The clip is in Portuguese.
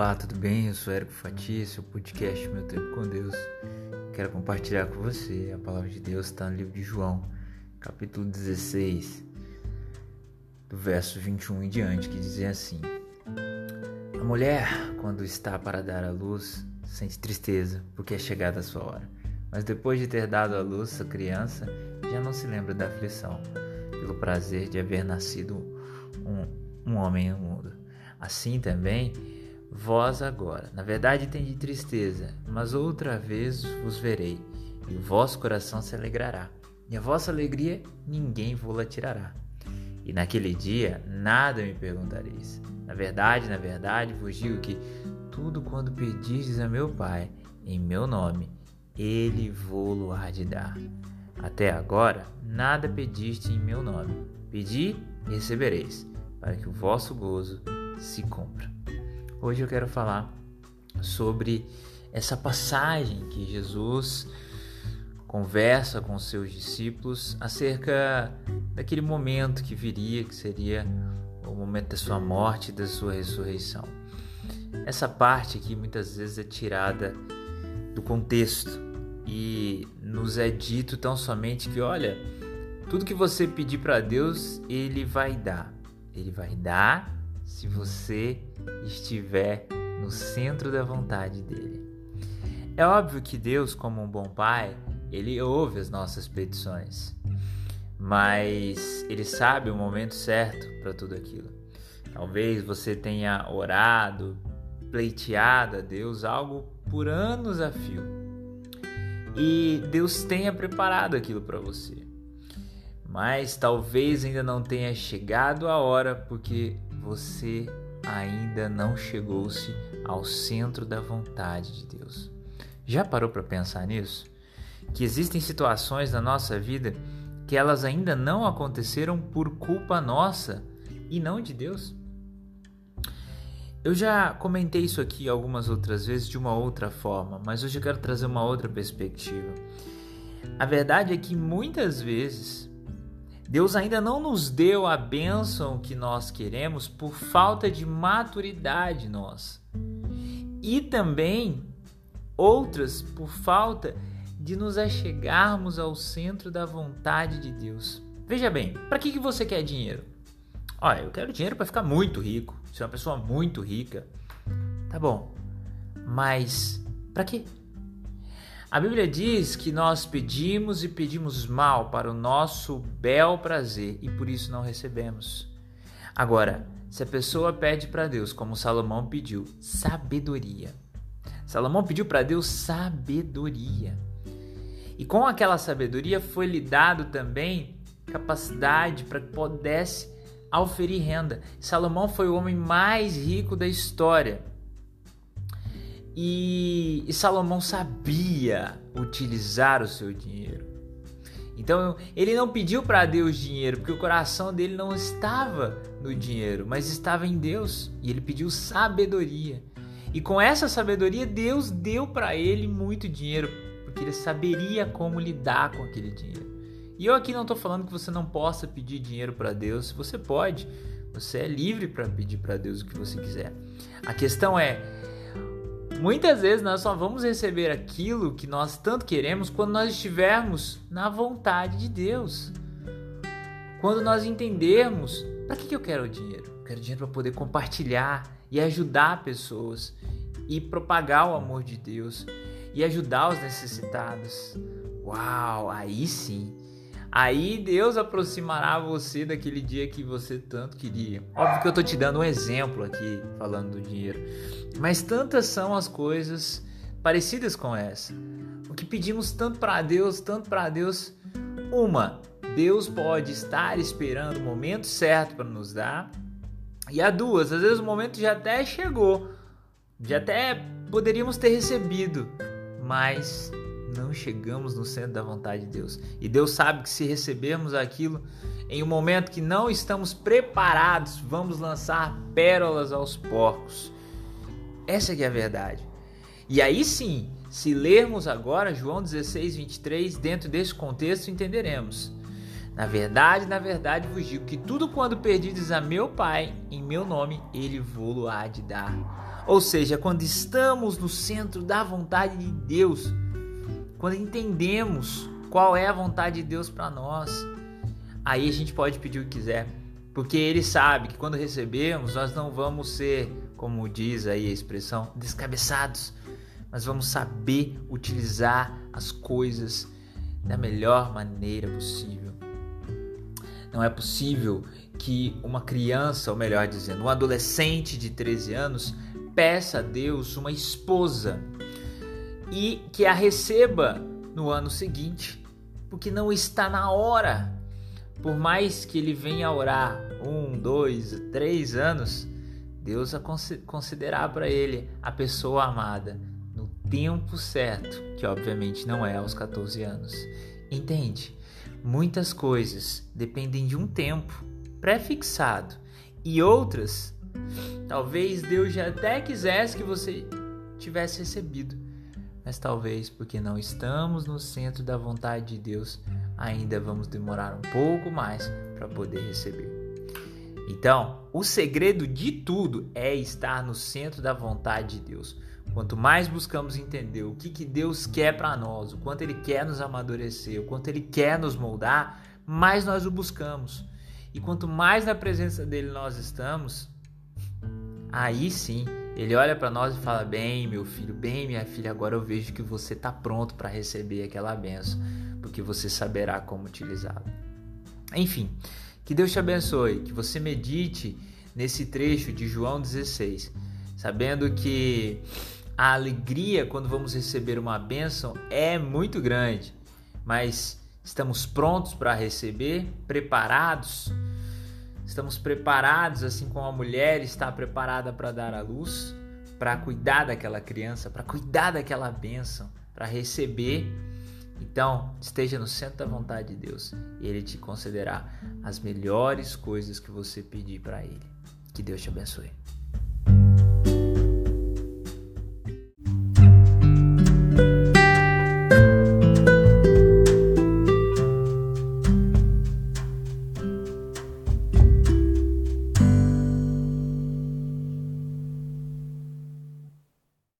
Olá, tudo bem? Eu sou Érico Fatia, esse é o podcast Meu Tempo com Deus. Quero compartilhar com você a palavra de Deus está no livro de João, capítulo 16, do verso 21 em diante, que dizem assim: A mulher, quando está para dar à luz, sente tristeza, porque é chegada a sua hora. Mas depois de ter dado à luz a criança, já não se lembra da aflição, pelo prazer de haver nascido um, um homem no mundo. Assim também, Vós agora, na verdade, de tristeza, mas outra vez vos verei, e o vosso coração se alegrará, e a vossa alegria ninguém vos tirará. E naquele dia nada me perguntareis. Na verdade, na verdade, vos digo que tudo quando pedirdes a meu Pai, em meu nome, ele vou-lo há de dar. Até agora, nada pediste em meu nome. Pedi e recebereis, para que o vosso gozo se cumpra. Hoje eu quero falar sobre essa passagem que Jesus conversa com seus discípulos acerca daquele momento que viria, que seria o momento da sua morte e da sua ressurreição. Essa parte aqui muitas vezes é tirada do contexto e nos é dito tão somente que, olha, tudo que você pedir para Deus, ele vai dar. Ele vai dar se você estiver no centro da vontade dele. É óbvio que Deus, como um bom pai, ele ouve as nossas petições, mas ele sabe o momento certo para tudo aquilo. Talvez você tenha orado, pleiteado a Deus algo por anos a fio. E Deus tenha preparado aquilo para você. Mas talvez ainda não tenha chegado a hora porque você ainda não chegou-se ao centro da vontade de Deus. Já parou para pensar nisso? Que existem situações na nossa vida que elas ainda não aconteceram por culpa nossa e não de Deus? Eu já comentei isso aqui algumas outras vezes de uma outra forma, mas hoje eu quero trazer uma outra perspectiva. A verdade é que muitas vezes Deus ainda não nos deu a bênção que nós queremos por falta de maturidade nossa. E também outras por falta de nos achegarmos ao centro da vontade de Deus. Veja bem, para que, que você quer dinheiro? Olha, eu quero dinheiro para ficar muito rico, ser uma pessoa muito rica. Tá bom, mas para quê? A Bíblia diz que nós pedimos e pedimos mal para o nosso bel prazer e por isso não recebemos. Agora, se a pessoa pede para Deus, como Salomão pediu, sabedoria. Salomão pediu para Deus sabedoria. E com aquela sabedoria foi lhe dado também capacidade para que pudesse auferir renda. Salomão foi o homem mais rico da história. E, e Salomão sabia utilizar o seu dinheiro. Então ele não pediu para Deus dinheiro, porque o coração dele não estava no dinheiro, mas estava em Deus. E ele pediu sabedoria. E com essa sabedoria, Deus deu para ele muito dinheiro, porque ele saberia como lidar com aquele dinheiro. E eu aqui não estou falando que você não possa pedir dinheiro para Deus, você pode, você é livre para pedir para Deus o que você quiser. A questão é Muitas vezes nós só vamos receber aquilo que nós tanto queremos quando nós estivermos na vontade de Deus. Quando nós entendermos para que, que eu quero o dinheiro? Eu quero dinheiro para poder compartilhar e ajudar pessoas e propagar o amor de Deus e ajudar os necessitados. Uau, aí sim Aí Deus aproximará você daquele dia que você tanto queria. Óbvio que eu tô te dando um exemplo aqui, falando do dinheiro. Mas tantas são as coisas parecidas com essa. O que pedimos tanto para Deus, tanto para Deus. Uma, Deus pode estar esperando o momento certo para nos dar. E a duas, às vezes o momento já até chegou, já até poderíamos ter recebido, mas não chegamos no centro da vontade de Deus. E Deus sabe que se recebermos aquilo em um momento que não estamos preparados, vamos lançar pérolas aos porcos. Essa é a verdade. E aí sim, se lermos agora João 16, 23, dentro desse contexto, entenderemos. Na verdade, na verdade vos digo que tudo quando perdides a meu Pai, em meu nome, ele vou-lo há de dar. Ou seja, quando estamos no centro da vontade de Deus, quando entendemos qual é a vontade de Deus para nós, aí a gente pode pedir o que quiser, porque Ele sabe que quando recebemos, nós não vamos ser, como diz aí a expressão, descabeçados, mas vamos saber utilizar as coisas da melhor maneira possível. Não é possível que uma criança, ou melhor dizendo, um adolescente de 13 anos, peça a Deus uma esposa e que a receba no ano seguinte, porque não está na hora. Por mais que ele venha orar um, dois, três anos, Deus a considerar para ele a pessoa amada no tempo certo, que obviamente não é aos 14 anos. Entende? Muitas coisas dependem de um tempo pré-fixado e outras, talvez Deus já até quisesse que você tivesse recebido, mas talvez porque não estamos no centro da vontade de Deus, ainda vamos demorar um pouco mais para poder receber. Então, o segredo de tudo é estar no centro da vontade de Deus. Quanto mais buscamos entender o que, que Deus quer para nós, o quanto Ele quer nos amadurecer, o quanto Ele quer nos moldar, mais nós o buscamos. E quanto mais na presença dele nós estamos, aí sim, ele olha para nós e fala: Bem, meu filho, bem, minha filha, agora eu vejo que você está pronto para receber aquela benção, porque você saberá como utilizá-la. Enfim, que Deus te abençoe, que você medite nesse trecho de João 16, sabendo que a alegria quando vamos receber uma bênção é muito grande, mas Estamos prontos para receber? Preparados? Estamos preparados, assim como a mulher está preparada para dar a luz, para cuidar daquela criança, para cuidar daquela bênção, para receber? Então, esteja no centro da vontade de Deus e Ele te concederá as melhores coisas que você pedir para Ele. Que Deus te abençoe.